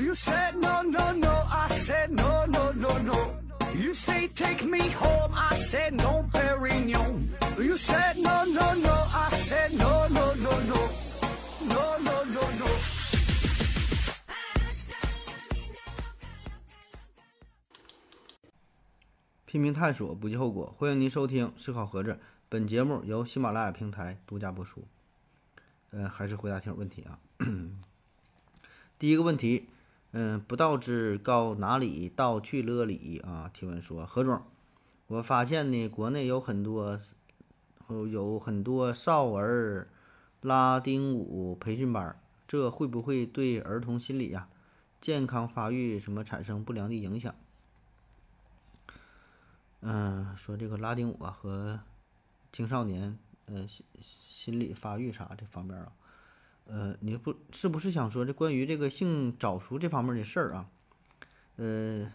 You said no, no, no. I said no, no, no, no. You say take me home. I said no, Perignon. You said no, no, no. I said no, no, no, no. No, no, no, no. 拼命探索，不计后果。欢迎您收听《思考盒子》，本节目由喜马拉雅平台独家播出。嗯、还是回答听友问题啊。第一个问题，嗯、不道之高哪里道去了里啊？提问说，何总，我发现呢，国内有很多有很多少儿拉丁舞培训班，这会不会对儿童心理呀、健康发育什么产生不良的影响？嗯，说这个拉丁舞啊和青少年呃心心理发育啥这方面啊，呃，你不是不是想说这关于这个性早熟这方面的事儿啊？呃，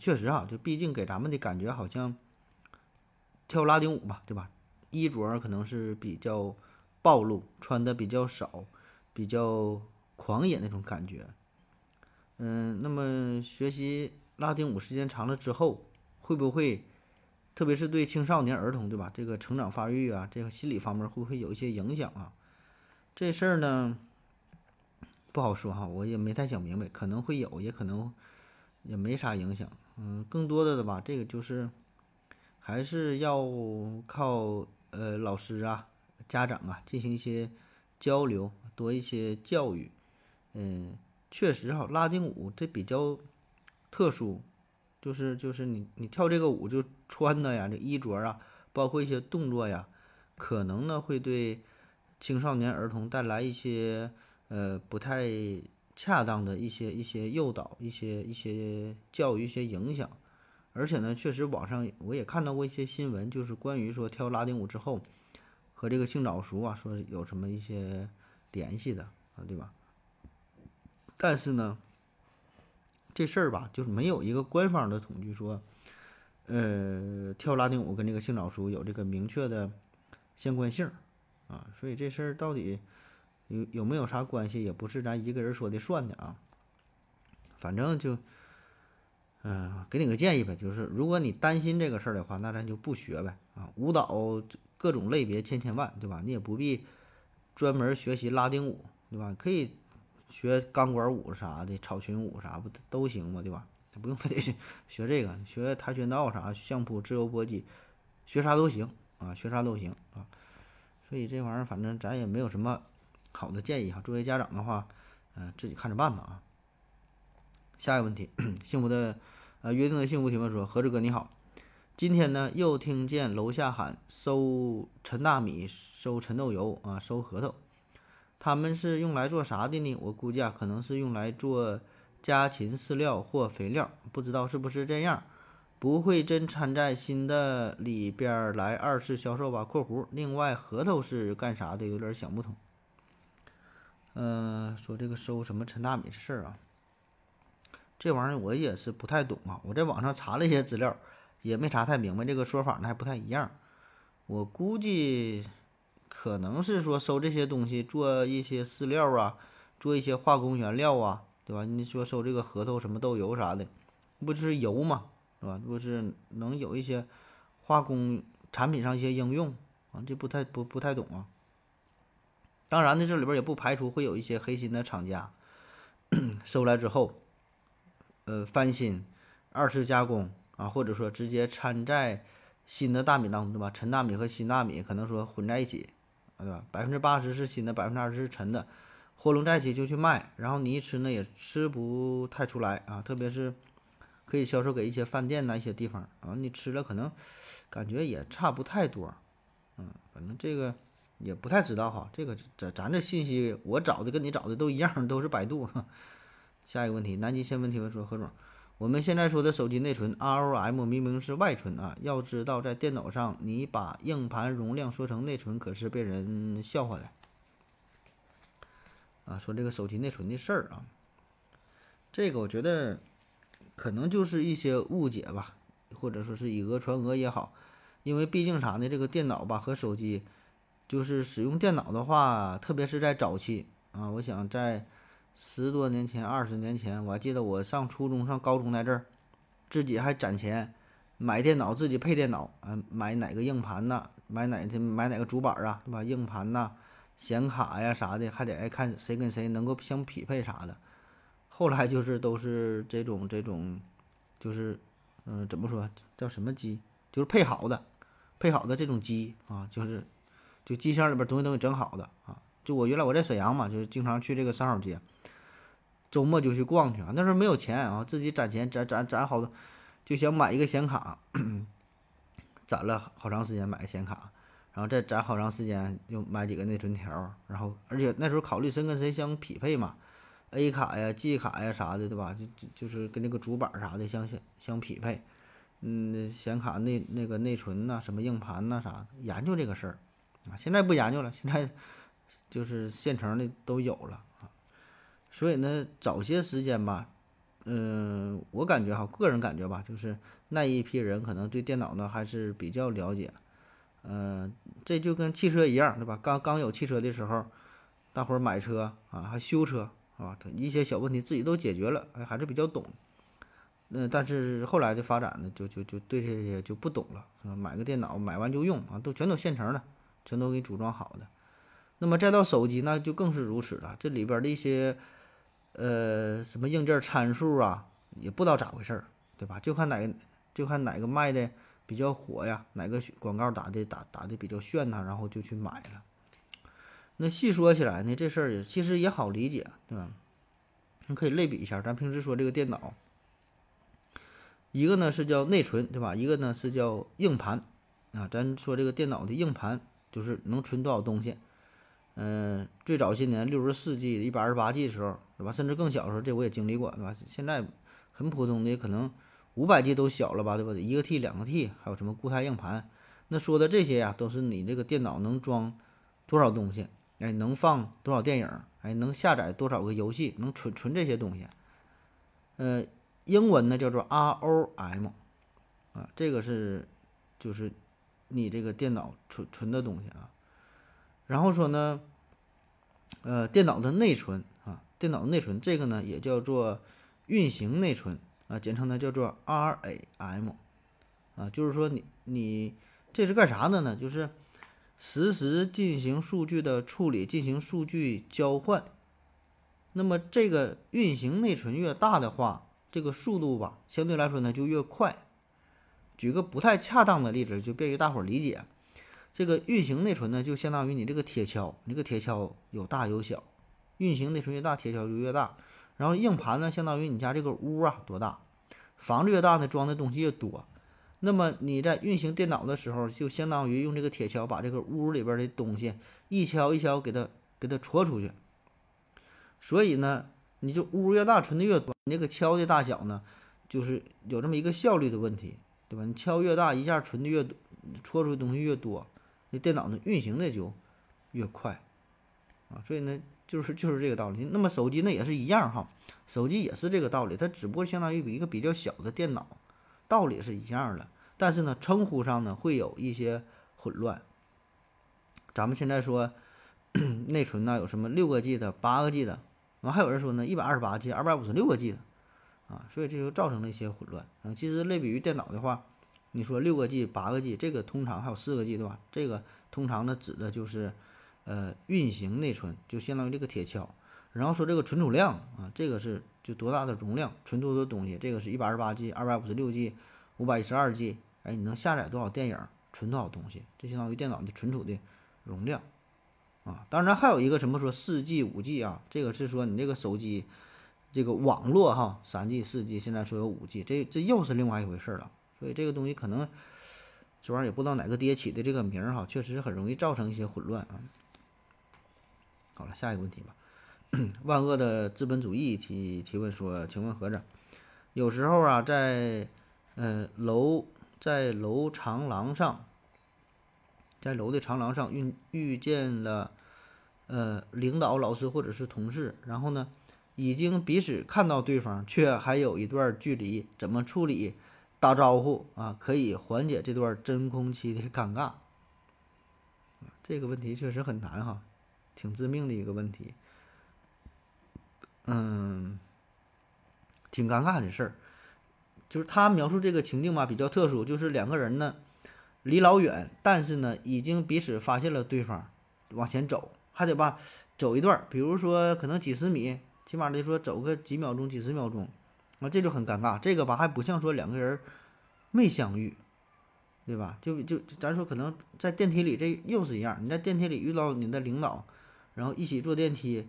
确实啊，就毕竟给咱们的感觉好像跳拉丁舞吧，对吧？衣着可能是比较暴露，穿的比较少，比较狂野那种感觉。嗯，那么学习拉丁舞时间长了之后，会不会，特别是对青少年儿童，对吧？这个成长发育啊，这个心理方面会不会有一些影响啊？这事儿呢，不好说哈，我也没太想明白，可能会有，也可能也没啥影响。嗯，更多的的吧，这个就是还是要靠呃老师啊、家长啊进行一些交流，多一些教育。嗯，确实哈，拉丁舞这比较特殊，就是就是你你跳这个舞就穿的呀，这衣着啊，包括一些动作呀，可能呢会对青少年儿童带来一些呃不太恰当的一些一些诱导、一些一些教育、一些影响。而且呢，确实网上我也看到过一些新闻，就是关于说跳拉丁舞之后和这个性早熟啊，说有什么一些联系的啊，对吧？但是呢，这事儿吧，就是没有一个官方的统计说，呃，跳拉丁舞跟这个性早熟有这个明确的相关性啊，所以这事儿到底有有没有啥关系，也不是咱一个人说的算的啊。反正就，嗯、给你个建议呗，就是如果你担心这个事儿的话，那咱就不学呗啊。舞蹈各种类别千千万，对吧？你也不必专门学习拉丁舞，对吧？可以学钢管舞啥的，草裙舞啥不都行嘛，对吧？不用非得学这个，学跆拳道啥、相扑、自由搏击，学啥都行啊，学啥都行。所以这玩意儿反正咱也没有什么好的建议哈。作为家长的话，嗯、自己看着办吧啊。下一个问题，幸福的呃约定的幸福提问说：何志哥你好，今天呢又听见楼下喊收陈大米、收陈豆油啊、收核桃。他们是用来做啥的呢？我估计啊，可能是用来做家禽饲料或肥料，不知道是不是这样。不会真掺在新的里边来二次销售吧？（括弧）另外，核桃是干啥的？有点想不通。嗯、说这个收什么陈大米的事儿啊，这玩意儿我也是不太懂啊。我在网上查了一些资料，也没查太明白，这个说法呢还不太一样。我估计可能是说收这些东西做一些饲料啊，做一些化工原料啊，对吧？你说收这个核桃什么豆油啥的，不就是油嘛，对吧？如果是能有一些化工产品上一些应用啊，这不太不不太懂啊。当然呢，这里边也不排除会有一些黑心的厂家 收来之后，呃，翻新、二次加工啊，或者说直接掺在新的大米当中，对吧？陈大米和新大米可能说混在一起，啊对吧？百分之八十是新的，百分之二十是陈的，和拢在一起就去卖，然后你一吃呢也吃不太出来啊，特别是可以销售给一些饭店呐、一些地方啊，你吃了可能感觉也差不太多，嗯，反正这个也不太知道哈，这个咱咱这信息我找的跟你找的都一样，都是百度。下一个问题，南极先问提问说何总。我们现在说的手机内存 ROM 明明是外存啊，要知道在电脑上你把硬盘容量说成内存，可是被人笑话的。啊，说这个手机内存的事儿啊，这个我觉得可能就是一些误解吧，或者说是以讹传讹也好，因为毕竟啥呢，这个电脑吧和手机，就是使用电脑的话，特别是在早期啊，我想在十多年前、二十年前，我还记得我上初中、上高中那阵儿，自己还攒钱买电脑，自己配电脑，嗯，买哪个硬盘呐，买哪的买哪个主板啊，对吧？硬盘呐、显卡呀啥的，还得爱看谁跟谁能够相匹配啥的。后来就是都是这种这种，就是嗯、怎么说叫什么机？就是配好的，配好的这种机啊，就是就机箱里边东西都给整好的啊。就我原来我在沈阳嘛，就是经常去这个三好街，周末就去逛去啊。那时候没有钱啊，自己攒钱攒攒攒好多，就想买一个显卡，攒了好长时间买个显卡，然后再攒好长时间又买几个内存条，然后而且那时候考虑谁跟谁相匹配嘛，A 卡呀、G 卡呀啥的，对吧？就就就是跟那个主板啥的相相相匹配。嗯，显卡内那个内存呐、什么硬盘呐、啥的，研究这个事儿啊。现在不研究了，现在就是现成的都有了啊。所以呢，早些时间吧，嗯、我感觉哈，个人感觉吧，就是那一批人可能对电脑呢还是比较了解。嗯、这就跟汽车一样，对吧？刚刚有汽车的时候，大伙儿买车啊，还修车啊，他一些小问题自己都解决了，哎还是比较懂。嗯，但是后来的发展呢，就就就对这些就不懂了，买个电脑买完就用啊，都全都现成的，全都给组装好的。那么再到手机，那就更是如此了。这里边的一些呃什么硬件参数啊，也不知道咋回事儿，对吧？就看哪个就看哪个卖的比较火呀，哪个广告打的打打的比较炫呐，然后就去买了。那细说起来呢，这事儿也其实也好理解，对吧？你可以类比一下，咱平时说这个电脑。一个呢是叫内存，对吧？一个呢是叫硬盘，啊，咱说这个电脑的硬盘就是能存多少东西。嗯、最早些年六十四 G、一百二十八 G 的时候，对吧？甚至更小的时候，这我也经历过，对吧？现在很普通的，可能五百 G 都小了吧，对吧？一个 T、两个 T，还有什么固态硬盘。那说的这些呀，都是你这个电脑能装多少东西，哎，能放多少电影，哎，能下载多少个游戏，能存存这些东西。呃，英文呢叫做 ROM，啊，这个是就是你这个电脑存存的东西啊。然后说呢，呃，电脑的内存啊，电脑内存这个呢也叫做运行内存啊，简称呢叫做 RAM，啊，就是说你你这是干啥的呢？就是实时进行数据的处理，进行数据交换。那么这个运行内存越大的话，这个速度吧，相对来说呢就越快。举个不太恰当的例子，就便于大伙儿理解。这个运行内存呢，就相当于你这个铁锹，你这个铁锹有大有小，运行内存越大，铁锹就越大。然后硬盘呢，相当于你家这个屋啊多大，房子越大呢，装的东西越多。那么你在运行电脑的时候，就相当于用这个铁锹把这个屋里边的东西一锹一锹给它给它戳出去。所以呢，你就屋越大，存的越多，你这个锹的大小呢，就是有这么一个效率的问题，对吧？你锹越大，一下存的越多，戳出的东西越多，那电脑呢运行的就越快啊。所以呢，就是就是这个道理。那么手机呢也是一样哈，手机也是这个道理，它只不过相当于比一个比较小的电脑，道理是一样的，但是呢称呼上呢会有一些混乱。咱们现在说 内存呢有什么六个 G 的、八个 G 的，完还有人说呢一百二十八 G、二百五十六个 G 的，啊，所以这就造成了一些混乱。啊，其实类比于电脑的话，你说六个 G、八个 G，这个通常还有四个 G 对吧？这个通常呢指的就是呃运行内存，就相当于这个铁锹。然后说这个存储量啊，这个是就多大的容量，存多多东西，这个是一百二十八 G、二百五十六 G、五百一十二 G，哎，你能下载多少电影，存多少东西，这相当于电脑的存储的容量啊。当然还有一个什么说四 G、五 G 啊，这个是说你这个手机这个网络哈，三 G、四 G，现在说有五 G，这这又是另外一回事了。所以这个东西可能这玩意儿也不知道哪个爹起的这个名儿哈，确实很容易造成一些混乱啊。好了，下一个问题吧。万恶的资本主义提提问说：“请问合着，有时候啊，在呃楼在楼长廊上，在楼的长廊上遇遇见了呃领导、老师或者是同事，然后呢，已经彼此看到对方，却还有一段距离，怎么处理打招呼啊，可以缓解这段真空期的尴尬？这个问题确实很难哈，挺致命的一个问题。嗯，挺尴尬的事儿。就是他描述这个情境吧，比较特殊，就是两个人呢离老远，但是呢已经彼此发现了对方，往前走，还得吧走一段儿，比如说可能几十米，起码得说走个几秒钟、几十秒钟，那这就很尴尬。这个吧还不像说两个人没相遇，对吧？就就咱说可能在电梯里，这又是一样，你在电梯里遇到你的领导，然后一起坐电梯，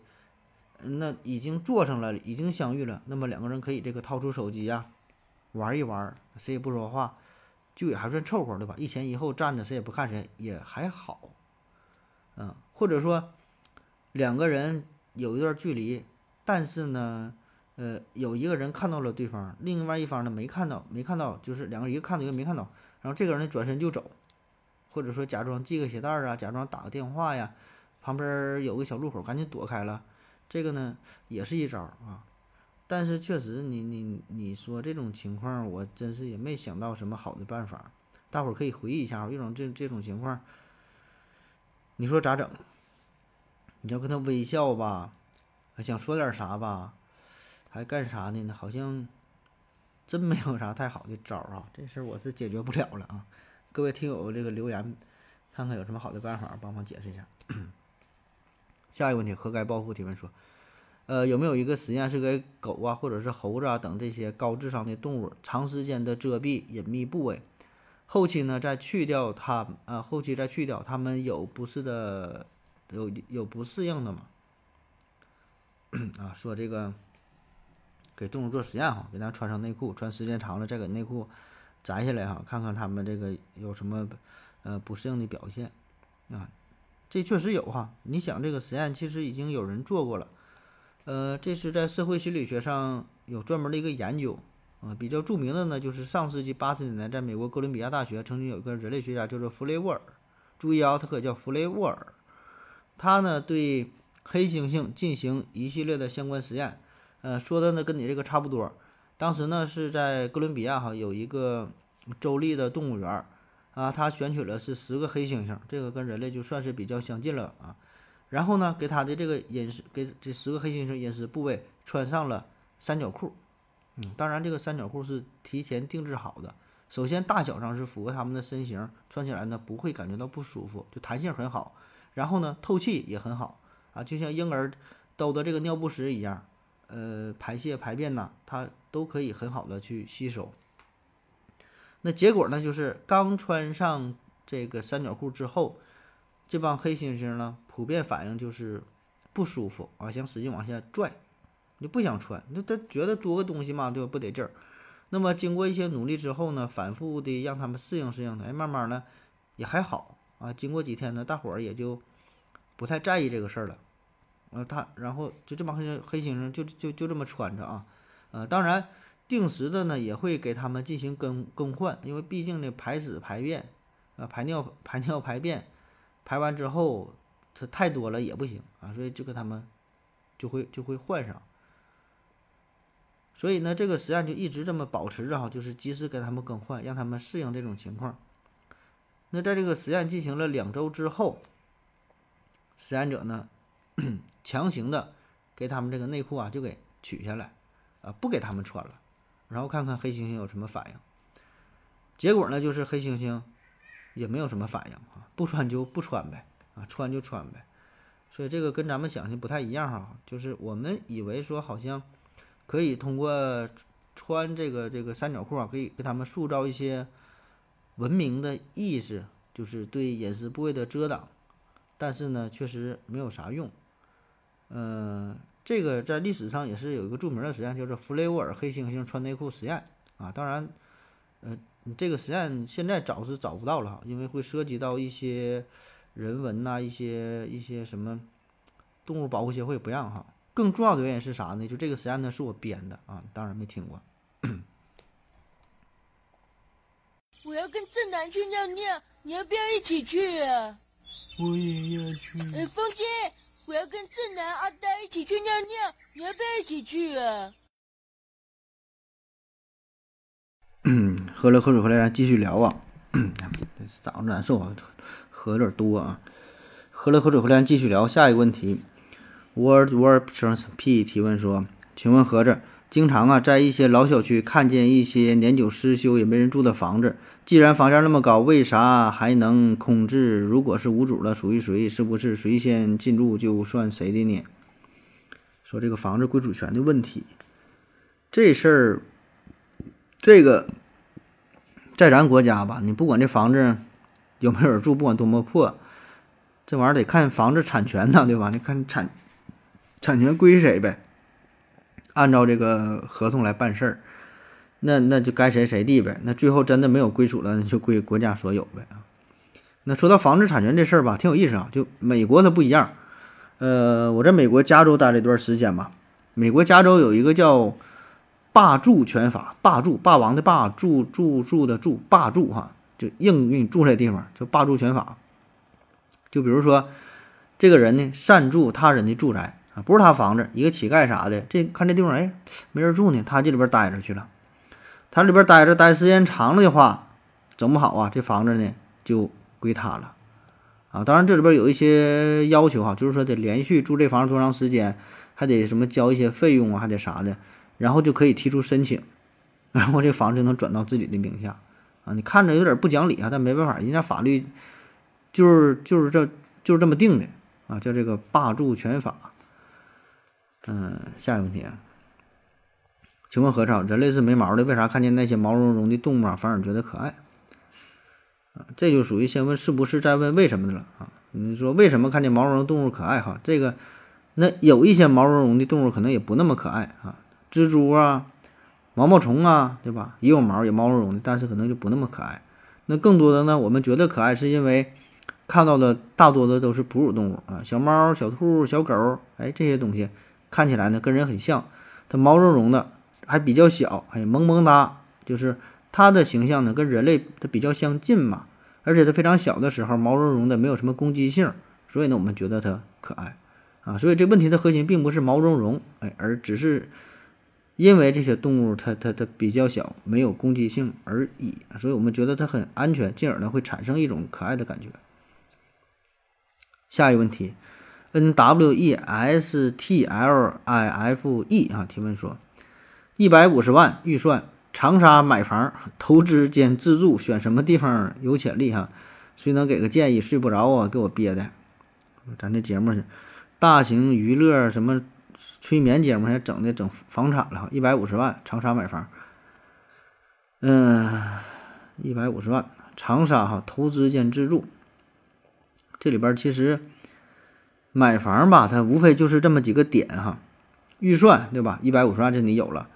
那已经坐上了，已经相遇了，那么两个人可以这个掏出手机呀。玩一玩，谁也不说话，就也还算凑合，对吧？一前一后站着，谁也不看谁，也还好。嗯，或者说两个人有一段距离，但是呢，呃，有一个人看到了对方，另外一方呢没看到，没看到，就是两个人一个看到一个没看到，然后这个人呢转身就走，或者说假装系个鞋带啊，假装打个电话呀，旁边有个小路口，赶紧躲开了，这个呢也是一招啊。但是确实，你你你说这种情况，我真是也没想到什么好的办法。大伙儿可以回忆一下，遇种这这种情况，你说咋整？你要跟他微笑吧，想说点啥吧，还干啥呢？好像真没有啥太好的招儿啊。这事儿我是解决不了了啊。各位听友，这个留言看看有什么好的办法，帮忙解释一下。下一个问题，何该报复提问说。呃，有没有一个实验是给狗啊，或者是猴子啊等这些高智商的动物长时间的遮蔽隐秘部位，后期呢再去掉它，啊，后期再去掉，它们有不适的，有有不适应的吗？啊，说这个给动物做实验哈，给它穿上内裤，穿时间长了再给内裤摘下来哈，看看它们这个有什么呃不适应的表现啊，这确实有哈。你想这个实验其实已经有人做过了。呃，这是在社会心理学上有专门的一个研究，啊，比较著名的呢，就是上世纪八十年代，在美国哥伦比亚大学曾经有一个人类学家叫做弗雷沃尔，注意啊，他可叫弗雷沃尔，他呢对黑猩猩进行一系列的相关实验，呃，说的呢跟你这个差不多，当时呢是在哥伦比亚哈有一个州立的动物园，啊，他选取了是十个黑猩猩，这个跟人类就算是比较相近了啊。然后呢，给他的这个隐私，给这十个黑猩猩隐私部位穿上了三角裤。嗯，当然这个三角裤是提前定制好的。首先大小上是符合他们的身形，穿起来呢不会感觉到不舒服，就弹性很好。然后呢，透气也很好啊，就像婴儿兜的这个尿不湿一样，呃，排泄排便呐，它都可以很好的去吸收。那结果呢，就是刚穿上这个三角裤之后。这帮黑猩猩呢，普遍反应就是不舒服啊，想使劲往下拽，就不想穿。那他觉得多个东西嘛，对吧？不得劲儿。那么经过一些努力之后呢，反复的让他们适应适应，哎，慢慢呢也还好啊。经过几天呢，大伙儿也就不太在意这个事儿了。呃，他然后就这帮黑黑猩猩就就就这么穿着啊。呃，当然定时的呢也会给他们进行更更换，因为毕竟呢排屎排便啊排尿排尿排便。排完之后，它太多了也不行啊，所以就给他们就会就会换上。所以呢，这个实验就一直这么保持着哈，就是及时给他们更换，让他们适应这种情况。那在这个实验进行了两周之后，实验者呢 强行的给他们这个内裤啊就给取下来啊，不给他们穿了，然后看看黑猩猩有什么反应。结果呢，就是黑猩猩。也没有什么反应啊，不穿就不穿呗，啊，穿就穿呗，所以这个跟咱们想的不太一样哈，就是我们以为说好像可以通过穿这个这个三角裤啊，可以给他们塑造一些文明的意识，就是对隐私部位的遮挡，但是呢，确实没有啥用。嗯，这个在历史上也是有一个著名的实验，叫做弗雷沃尔黑猩猩穿内裤实验啊，当然，呃。你这个实验现在找是找不到了哈，因为会涉及到一些人文呐，一些一些什么动物保护协会不让哈。更重要的原因是啥呢？就这个实验呢是我编的啊，当然没听过。我要跟正南去尿尿，你要不要一起去啊？我也要去。哎，风姐，我要跟正南、阿呆一起去尿尿，你要不要一起去啊？嗯 喝了口水回来，咱继续聊啊。嗓子难受啊，喝有点多啊。喝了口水回来，继续聊下一个问题。Word Word P 提问说：“请问盒子，经常啊在一些老小区看见一些年久失修也没人住的房子，既然房价那么高，为啥还能空置？如果是无主了，属于谁？是不是谁先进驻就算谁的呢？”说这个房子归属权的问题，这事儿，这个在咱国家吧，你不管这房子有没有人住，不管多么破，这玩意儿得看房子产权呢，对吧？你看产产权归谁呗，按照这个合同来办事儿，那那就该谁谁地呗。那最后真的没有归属了，那就归国家所有呗。那说到房子产权这事儿吧，挺有意思啊。就美国它不一样。呃，我在美国加州待了一段时间吧。美国加州有一个叫霸住权法，霸住霸王的霸，住住住的住，霸住哈，就硬给你住这地方，叫霸住权法。就比如说，这个人呢擅住他人的住宅不是他房子，一个乞丐啥的，这看这地方哎没人住呢，他这里边待着去了。他里边待着待时间长了的话，整不好啊，这房子呢就归他了。啊，当然这里边有一些要求哈，就是说得连续住这房子多长时间，还得什么交一些费用啊，还得啥的，然后就可以提出申请，然后这房子就能转到自己的名下。啊，你看着有点不讲理啊，但没办法，人家法律就是就是这就是这么定的啊，叫这个霸住权法。嗯，下一个问题啊，请问何超，人类是没毛的，为啥看见那些毛茸茸的动物啊，反而觉得可爱？啊这就属于先问是不是，再问为什么的了啊？你说为什么看见毛茸茸动物可爱哈？这个，那有一些毛茸茸的动物可能也不那么可爱啊，蜘蛛啊、毛毛虫啊，对吧？也有毛，也毛茸茸的，但是可能就不那么可爱。那更多的呢，我们觉得可爱是因为看到的大多的都是哺乳动物啊，小猫、小兔、小狗，哎，这些东西看起来呢跟人很像，它毛茸茸的，还比较小，哎，萌萌哒，就是。它的形象呢，跟人类它比较相近嘛，而且它非常小的时候，毛茸茸的，没有什么攻击性，所以呢，我们觉得它可爱啊。所以这问题的核心并不是毛茸茸，哎，而只是因为这些动物它它它比较小，没有攻击性而已，所以我们觉得它很安全，进而呢会产生一种可爱的感觉。下一个问题，N W E S T L I F E 啊，提问说，一百五十万预算。长沙买房，投资兼自住，选什么地方有潜力哈？谁能给个建议？睡不着啊，给我憋的。咱这节目是大型娱乐什么催眠节目，还整的整房产了哈。一百五十万，长沙买房。嗯，一百五十万，长沙哈，投资兼自住。这里边其实买房吧，它无非就是这么几个点哈。预算对吧？一百五十万，这你有了。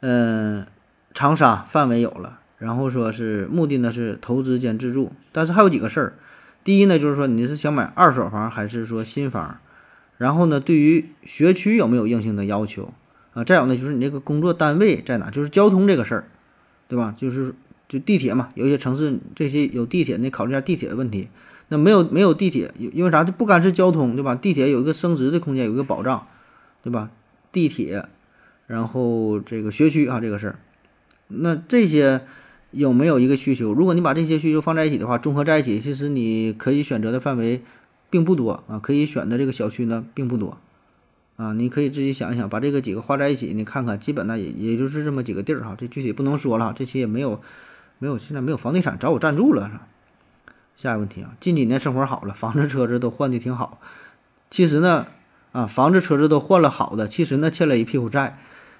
嗯。长沙范围有了，然后说是目的呢是投资兼自住，但是还有几个事儿。第一呢就是说你是想买二手房还是说新房，然后呢对于学区有没有硬性的要求啊？再有呢就是你这个工作单位在哪，就是交通这个事儿，对吧？就是就地铁嘛，有些城市这些有地铁，你考虑下地铁的问题。那没有没有地铁，因为啥？就不干是交通，对吧？地铁有一个升值的空间，有一个保障，对吧？地铁，然后这个学区啊这个事儿。那这些有没有一个需求？如果你把这些需求放在一起的话，综合在一起，其实你可以选择的范围并不多啊，可以选的这个小区呢并不多啊。你可以自己想一想，把这个几个画在一起，你看看，基本呢也也就是这么几个地儿哈。这具体不能说了，这期也没有没有，现在没有房地产找我赞助了。下一个问题啊，近几年生活好了，房子车子都换的挺好，其实呢啊，房子车子都换了好的，其实呢欠了一屁股债，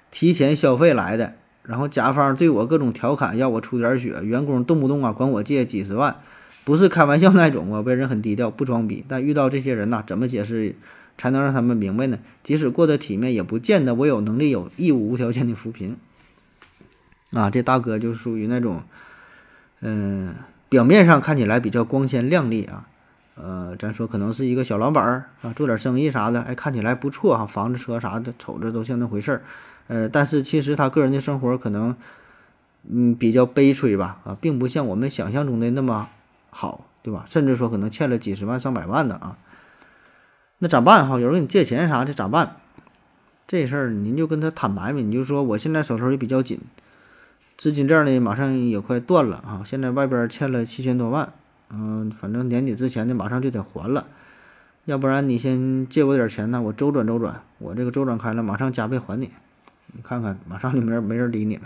提前消费来的。然后甲方对我各种调侃，要我出点血，员工动不动啊管我借几十万，不是开玩笑那种啊。为人很低调，不装逼。但遇到这些人呐，怎么解释才能让他们明白呢？即使过得体面，也不见得我有能力、有义务无条件的扶贫。啊，这大哥就属于那种，嗯，表面上看起来比较光鲜亮丽啊，呃，咱说可能是一个小老板儿啊，做点生意啥的，哎，看起来不错哈，房子车啥的，瞅着都像那回事儿。呃，但是其实他个人的生活可能，嗯，比较悲催吧，啊，并不像我们想象中的那么好，对吧？甚至说可能欠了几十万、上百万的啊，那咋办哈？有人给你借钱啥的咋办？这事儿您就跟他坦白呗，你就说我现在手头也比较紧，资金链呢马上也快断了啊，现在外边欠了七千多万，嗯，反正年底之前呢马上就得还了，要不然你先借我点钱呢，我周转周转，我这个周转开了，马上加倍还你。你看看，马上就没人没人理你了。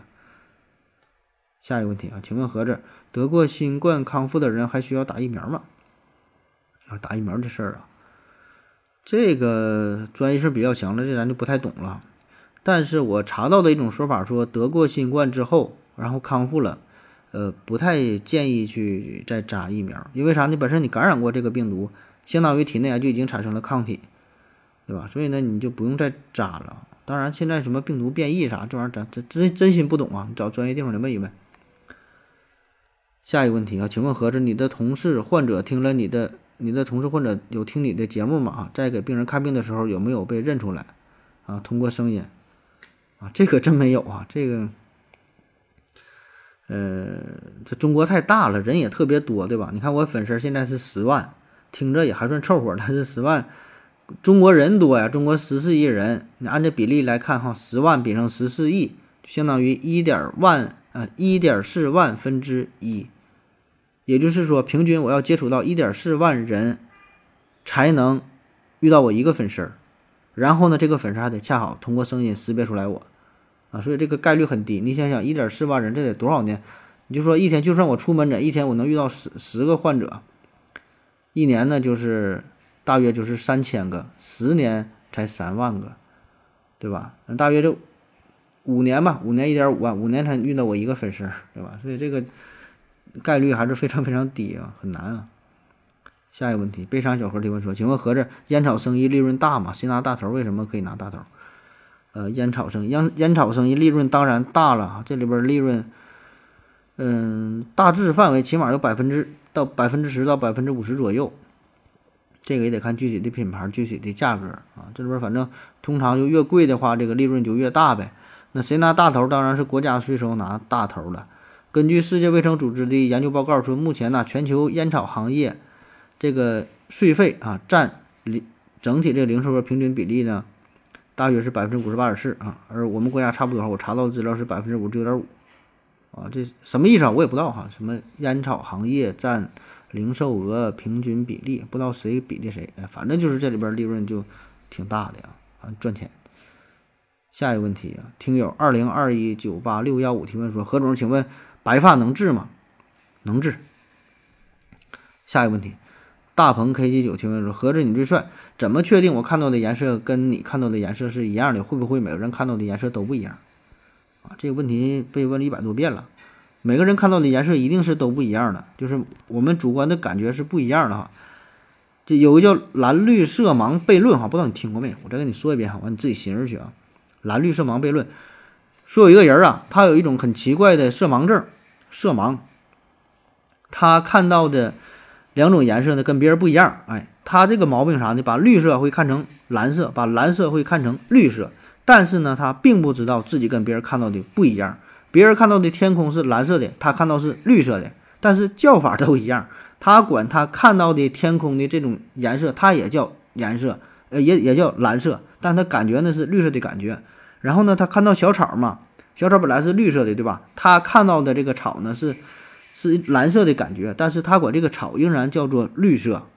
下一个问题啊，请问盒子，得过新冠康复的人还需要打疫苗吗？啊，打疫苗这事儿啊，这个专业性比较强的，这咱就不太懂了。但是我查到的一种说法说，得过新冠之后，然后康复了，呃，不太建议去再扎疫苗，因为啥呢？本身你感染过这个病毒，相当于体内啊就已经产生了抗体，对吧？所以呢，你就不用再扎了。当然，现在什么病毒变异啥这玩意儿，咱真真真心不懂啊，你找专业地方来问一问。下一个问题啊，请问何子，你的同事患者听了你的，你的同事患者有听你的节目吗？在给病人看病的时候有没有被认出来？啊，通过声音，啊，这可真没有啊，这个，呃，这中国太大了，人也特别多，对吧？你看我粉丝现在是十万，听着也还算凑合，但是十万，中国人多呀，中国十四亿人，你按这比例来看哈，十万比上十四亿，相当于一点万，呃，一点四万分之一。也就是说，平均我要接触到一点四万人，才能遇到我一个粉丝儿。然后呢，这个粉丝还得恰好通过声音识别出来我，啊，所以这个概率很低。你想想，一点四万人，这得多少年？你就说一天，就算我出门诊，一天我能遇到十十个患者，一年呢就是大约就是三千个，十年才三万个，对吧？那大约就五年吧，五年一点五万，五年才遇到我一个粉丝，对吧？所以这个。概率还是非常非常低啊，很难啊。下一个问题，悲伤小何提问说：“请问盒子，烟草生意利润大吗？谁拿大头？为什么可以拿大头？”呃，烟草生意，烟烟草生意利润当然大了，这里边利润，嗯，大致范围起码有百分之到百分之十到百分之五十左右。这个也得看具体的品牌、具体的价格啊。这里边反正通常就越贵的话，这个利润就越大呗。那谁拿大头？当然是国家税收拿大头了。根据世界卫生组织的研究报告说，目前呢，全球烟草行业这个税费啊，占零整体这个零售额平均比例呢，大约是百分之五十八点四啊。而我们国家差不多，我查到的资料是百分之五十九点五啊。这什么意思啊？我也不知道哈。什么烟草行业占零售额平均比例，不知道谁比的谁。哎，反正就是这里边利润就挺大的呀，啊，赚钱。下一个问题啊，听友二零二一九八六幺五提问说，何总，请问。白发能治吗？能治。下一个问题，大鹏 K G 九提问说：何止你最帅？怎么确定我看到的颜色跟你看到的颜色是一样的？会不会每个人看到的颜色都不一样？啊，这个问题被问了一百多遍了。每个人看到的颜色一定是都不一样的，就是我们主观的感觉是不一样的哈。这有个叫蓝绿色盲悖论哈，不知道你听过没？我再跟你说一遍哈，完你自己寻思去啊。蓝绿色盲悖论。说有一个人啊，他有一种很奇怪的色盲症，色盲。他看到的两种颜色呢，跟别人不一样。哎，他这个毛病啥呢？把绿色会看成蓝色，把蓝色会看成绿色。但是呢，他并不知道自己跟别人看到的不一样。别人看到的天空是蓝色的，他看到是绿色的，但是叫法都一样。他管他看到的天空的这种颜色，他也叫颜色，呃，也也叫蓝色，但他感觉呢是绿色的感觉。然后呢，他看到小草嘛，小草本来是绿色的，对吧？他看到的这个草呢是是蓝色的感觉，但是他管这个草仍然叫做绿色。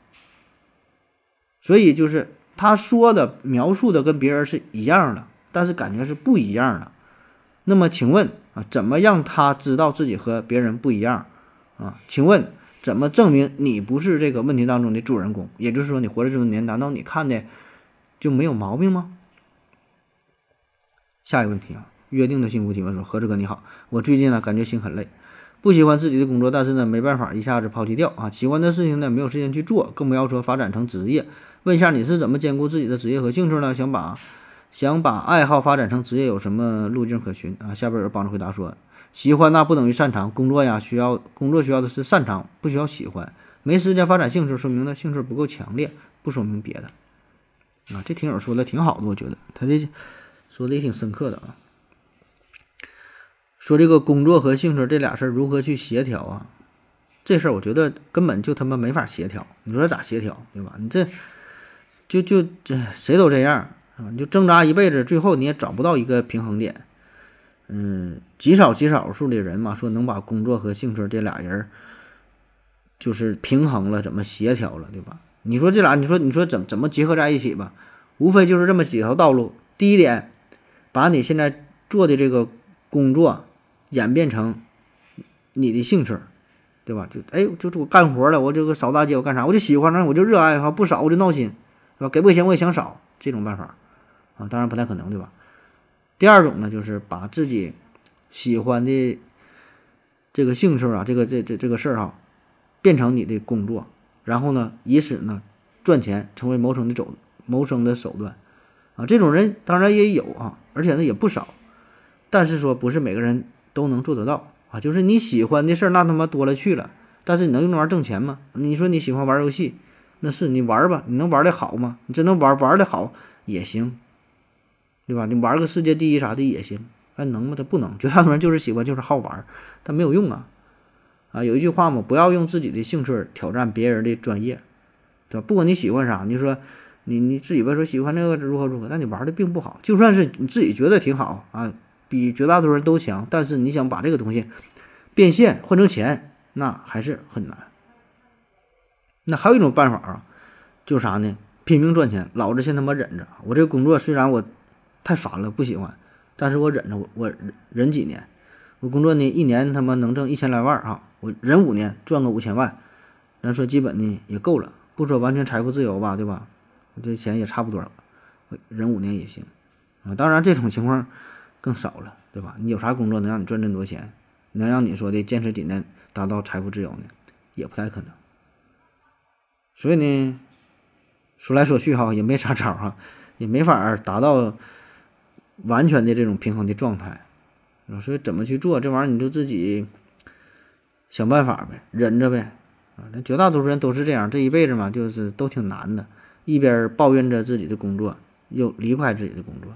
所以就是他说的描述的跟别人是一样的，但是感觉是不一样的。那么请问啊，怎么让他知道自己和别人不一样啊？请问怎么证明你不是这个问题当中的主人公？也就是说，你活了这么多年，难道你看的就没有毛病吗？下一个问题啊，约定的幸福提问说：何志哥你好，我最近呢感觉心很累，不喜欢自己的工作，但是呢没办法一下子抛弃掉啊，喜欢的事情呢没有时间去做，更不要说发展成职业。问一下你是怎么兼顾自己的职业和兴趣呢？想把想把爱好发展成职业有什么路径可循啊？下边有人帮着回答说：喜欢那不等于擅长，工作呀需要工作需要的是擅长，不需要喜欢。没时间发展兴趣，说明呢兴趣不够强烈，不说明别的啊。这听友说的挺好的，我觉得他这。说的也挺深刻的啊，说这个工作和兴趣这俩事儿如何去协调啊？这事儿我觉得根本就他妈没法协调，你说咋协调对吧？你这就就这谁都这样啊，你就挣扎一辈子，最后你也找不到一个平衡点。嗯，极少极少数的人嘛，说能把工作和兴趣这俩人就是平衡了，怎么协调了，对吧？你说这俩，你说你说怎怎么结合在一起吧？无非就是这么几条道路。第一点，把你现在做的这个工作演变成你的兴趣，对吧？就哎，就我干活了，我这个扫大街我干啥？我就喜欢那，我就热爱哈，不扫我就闹心，是吧？给不给钱我也想扫，这种办法啊，当然不太可能，对吧？第二种呢，就是把自己喜欢的这个兴趣啊，这个这这这个事儿哈，变成你的工作。然后呢，以此呢赚钱，成为谋生的走谋生的手段，啊，这种人当然也有啊，而且呢也不少，但是说不是每个人都能做得到啊。就是你喜欢的事儿那他妈多了去了，但是你能用那玩意儿挣钱吗？你说你喜欢玩游戏，那是你玩儿吧，你能玩的好吗？你真能玩玩的好也行，对吧？你玩个世界第一啥的也行，还能吗？他不能，绝大多数人就是喜欢，就是好玩，但没有用啊。啊，有一句话嘛，不要用自己的兴趣挑战别人的专业，对吧？不管你喜欢啥，你说你你自己吧，说喜欢这个如何如何，但你玩的并不好。就算是你自己觉得挺好啊，比绝大多数人都强，但是你想把这个东西变现换成钱，那还是很难。那还有一种办法啊，就是啥呢？拼命赚钱，老子先他妈忍着。我这个工作虽然我太烦了，不喜欢，但是我忍着，我我忍几年。我工作呢，一年他妈能挣一千来万啊！我忍五年赚个五千万，咱说基本呢也够了，不说完全财富自由吧，对吧？这钱也差不多了，忍五年也行啊。当然这种情况更少了，对吧？你有啥工作能让你赚这么多钱，能让你说的坚持几年达到财富自由呢？也不太可能。所以呢，说来说去哈，也没啥招哈，也没法达到完全的这种平衡的状态。所以怎么去做这玩意儿，你就自己想办法呗，忍着呗。啊，那绝大多数人都是这样，这一辈子嘛，就是都挺难的。一边抱怨着自己的工作，又离不开自己的工作，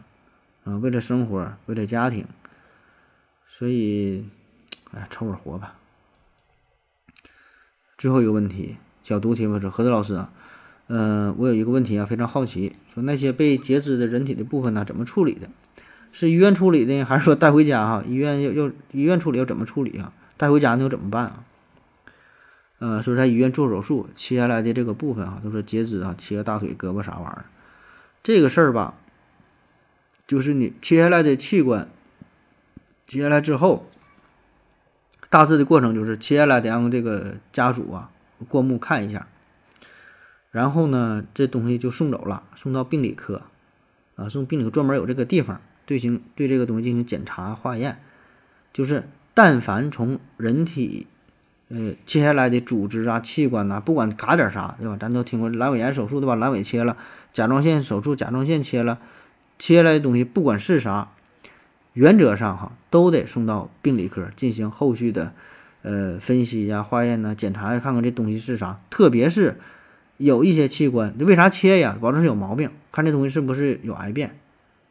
啊，为了生活，为了家庭，所以，哎，凑合活吧。最后一个问题，小读题吧，说何德老师啊，嗯，我有一个问题啊，非常好奇，说那些被截肢的人体的部分呢，怎么处理的？是医院处理的，还是说带回家？哈，医院要要医院处理要怎么处理啊？带回家那又怎么办啊？呃，说在医院做手术切下来的这个部分哈，都说截肢啊，切个大腿、胳膊啥玩意儿？这个事儿吧，就是你切下来的器官，切下来之后，大致的过程就是切下来得让这个家属啊过目看一下，然后呢，这东西就送走了，送到病理科啊，送病理科专门有这个地方。对行对这个东西进行检查化验，就是但凡从人体呃切下来的组织啊器官呐，不管嘎点啥，对吧？咱都听过阑尾炎手术对吧？阑尾切了，甲状腺手术甲状腺切了，切下来的东西不管是啥，原则上哈都得送到病理科进行后续的呃分析呀、化验呐、检查呀，看看这东西是啥。特别是有一些器官，为啥切呀？保证是有毛病，看这东西是不是有癌变。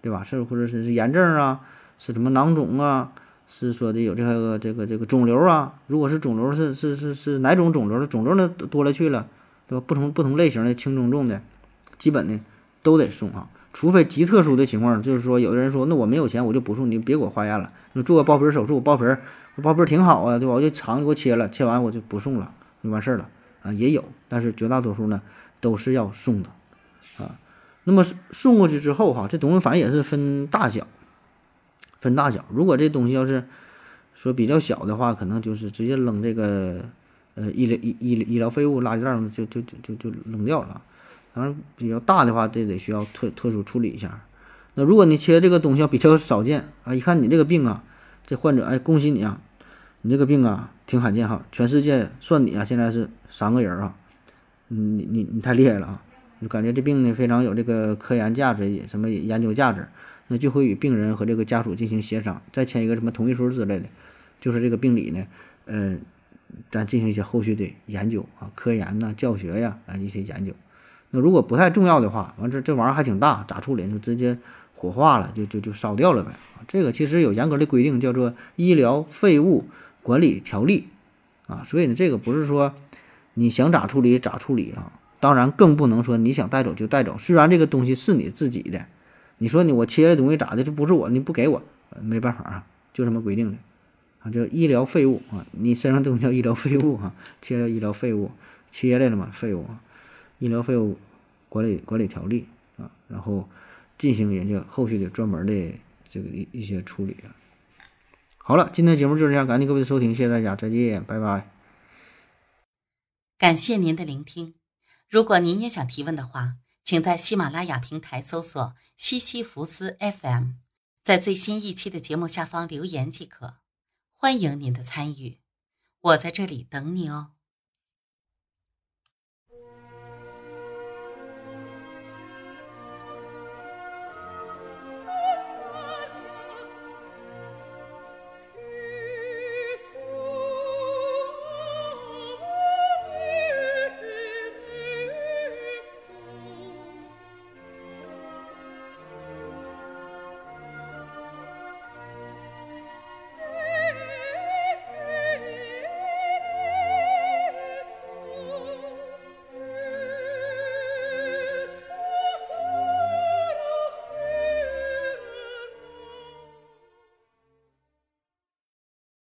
对吧？是或者是是炎症啊，是什么囊肿啊？是说的有这个这个这个肿瘤啊？如果是肿瘤，是是是是哪种肿瘤？肿瘤呢多了去了，对吧？不同不同类型的轻中重的，基本呢都得送啊。除非极特殊的情况，就是说有的人说那我没有钱，我就不送，你别给我化验了。你做个包皮手术，包皮包皮挺好啊，对吧？我就肠给我切了，切完我就不送了，就完事儿了啊。也有，但是绝大多数呢都是要送的啊。那么送过去之后，哈，这东西反正也是分大小，分大小。如果这东西要是说比较小的话，可能就是直接扔这个呃医疗医医医疗废物垃圾袋就就就就就扔掉了。当然比较大的话，这得需要特特殊处理一下。那如果你切这个东西要比较少见啊，一看你这个病啊，这患者哎，恭喜你啊，你这个病啊挺罕见哈，全世界算你啊现在是三个人啊，你你你太厉害了啊！就感觉这病呢非常有这个科研价值，什么研究价值，那就会与病人和这个家属进行协商，再签一个什么同意书之类的，就是这个病理呢，呃，咱进行一些后续的研究啊，科研呐、教学呀啊一些研究。那如果不太重要的话，完这这玩意儿还挺大，咋处理？就直接火化了，就就就烧掉了呗。这个其实有严格的规定，叫做《医疗废物管理条例》啊，所以呢，这个不是说你想咋处理咋处理啊。当然，更不能说你想带走就带走。虽然这个东西是你自己的，你说你我切的东西咋的？这不是我，你不给我，没办法啊，就这么规定的啊。叫医疗废物啊，你身上东西叫医疗废物啊，切了医疗废物，切来了嘛，废物啊。医疗费用管理管理条例啊，然后进行人家后续的专门的这个一一些处理啊。好了，今天节目就是这样，感谢各位的收听，谢谢大家，再见，拜拜。感谢您的聆听。如果您也想提问的话，请在喜马拉雅平台搜索“西西弗斯 FM”，在最新一期的节目下方留言即可。欢迎您的参与，我在这里等你哦。